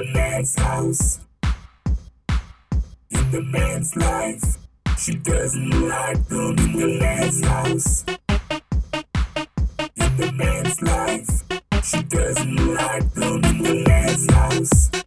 the man's house, in the man's life. She doesn't like them in the man's house, in the man's life. She doesn't like them in the man's house.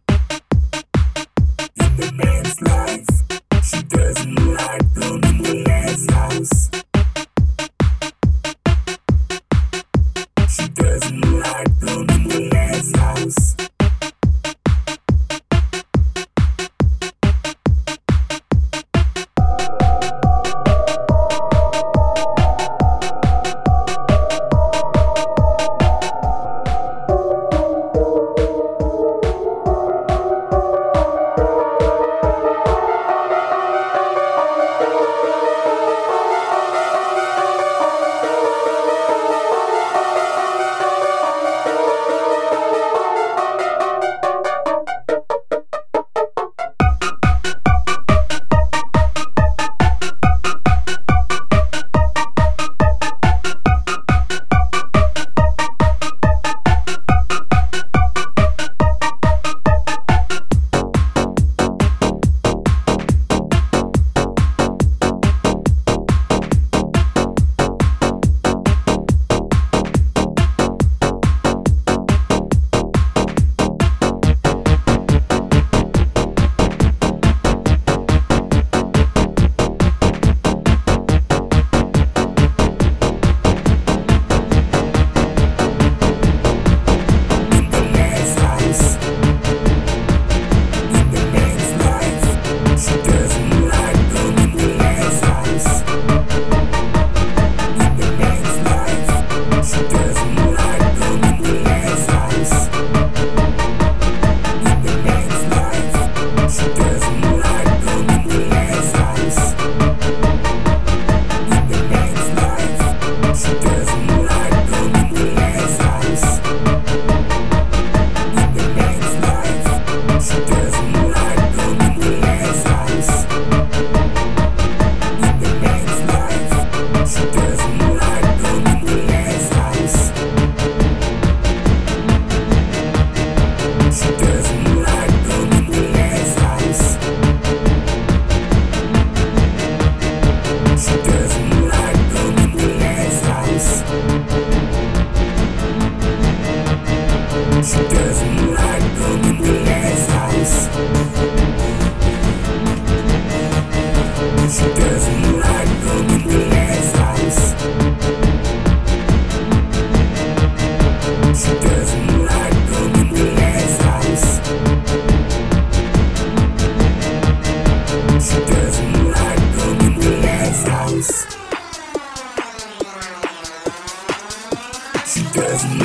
doesn't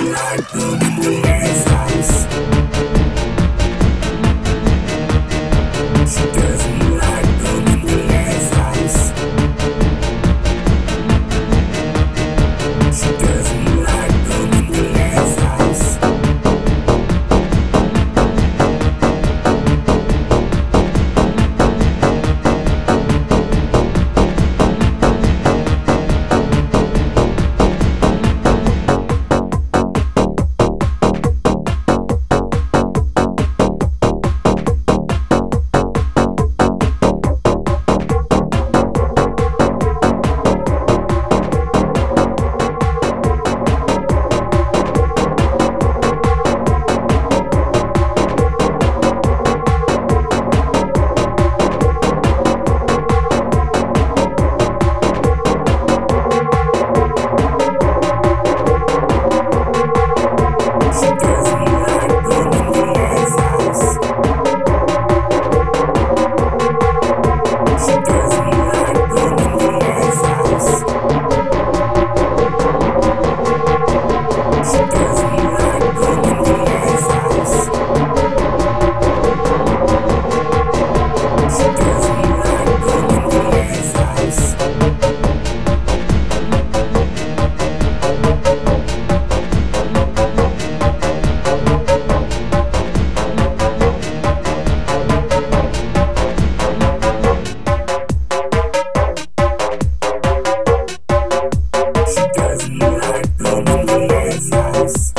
Podcast.